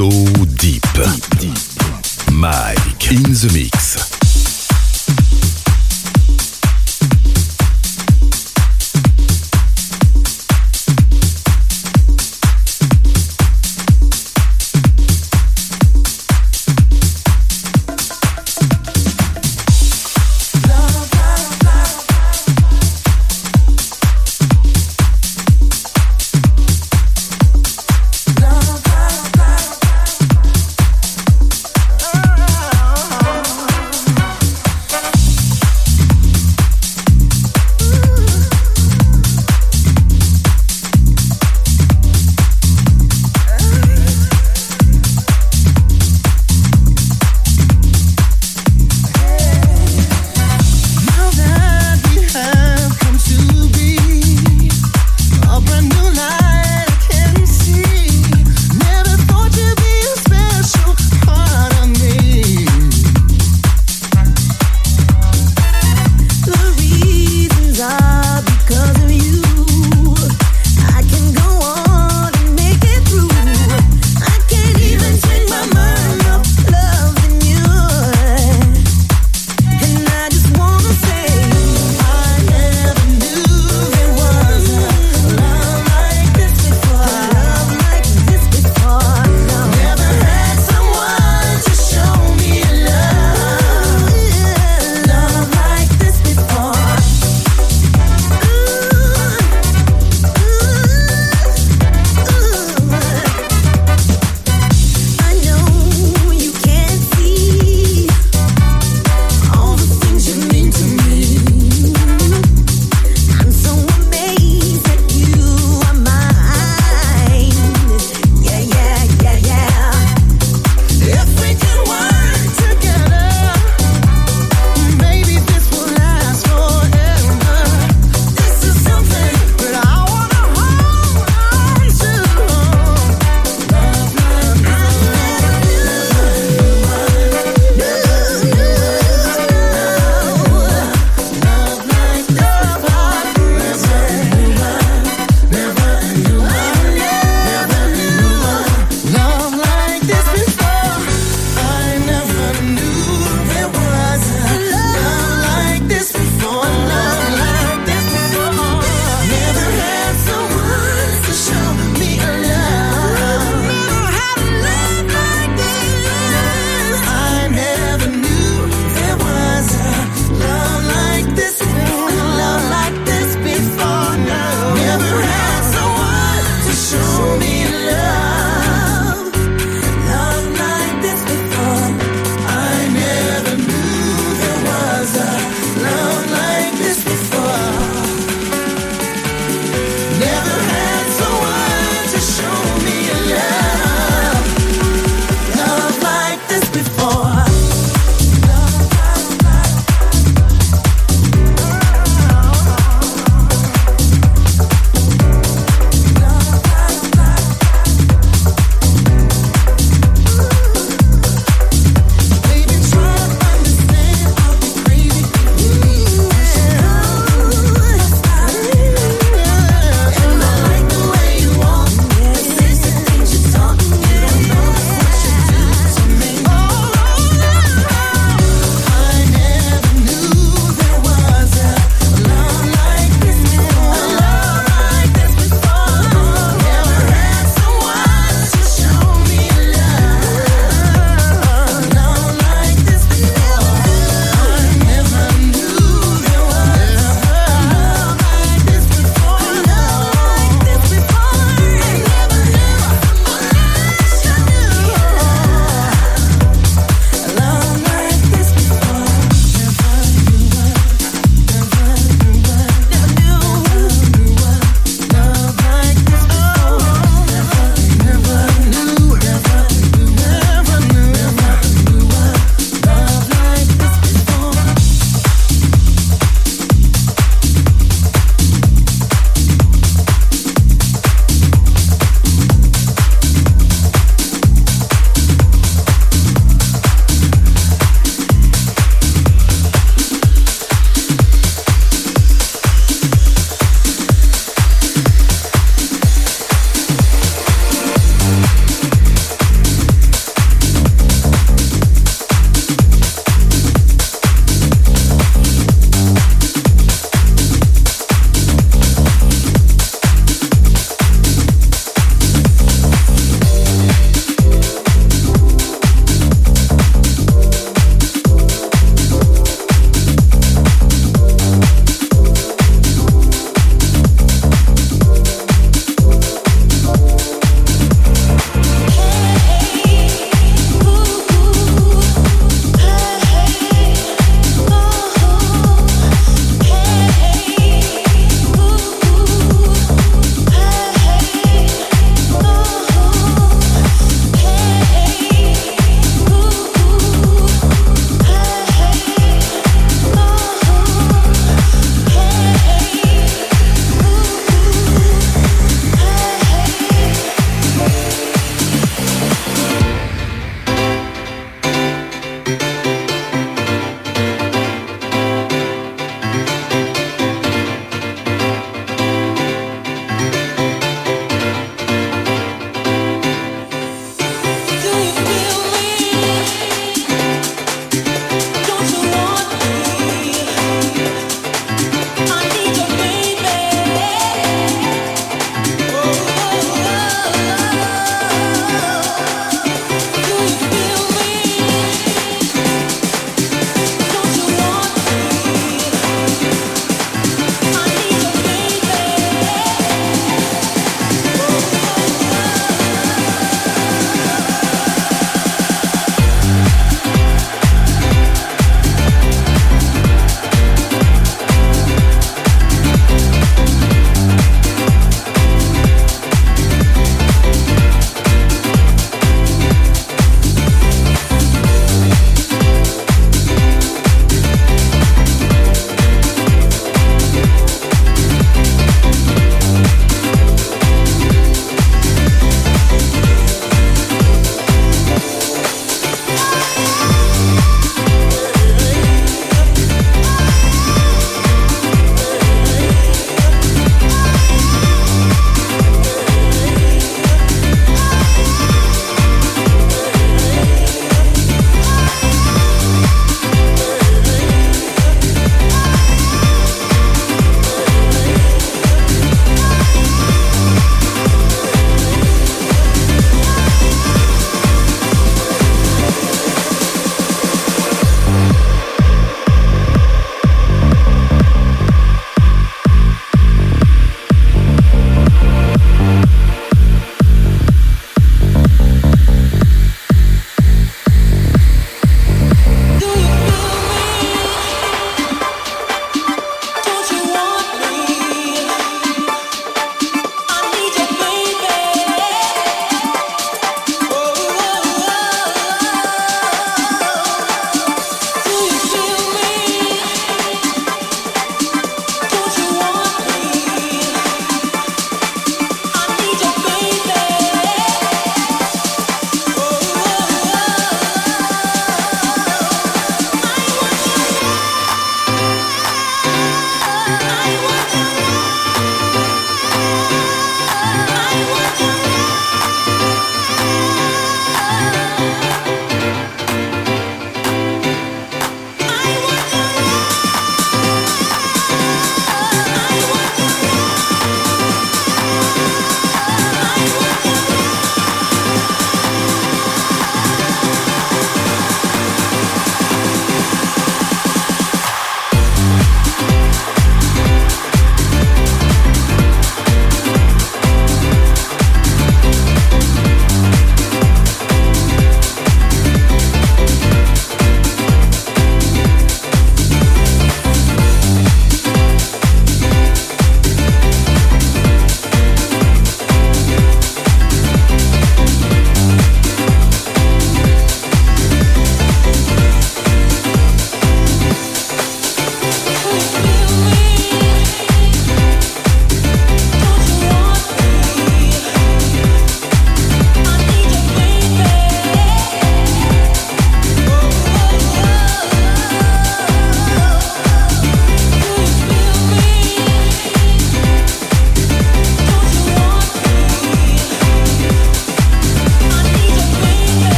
So deep. Mike in the mix.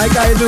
Mix with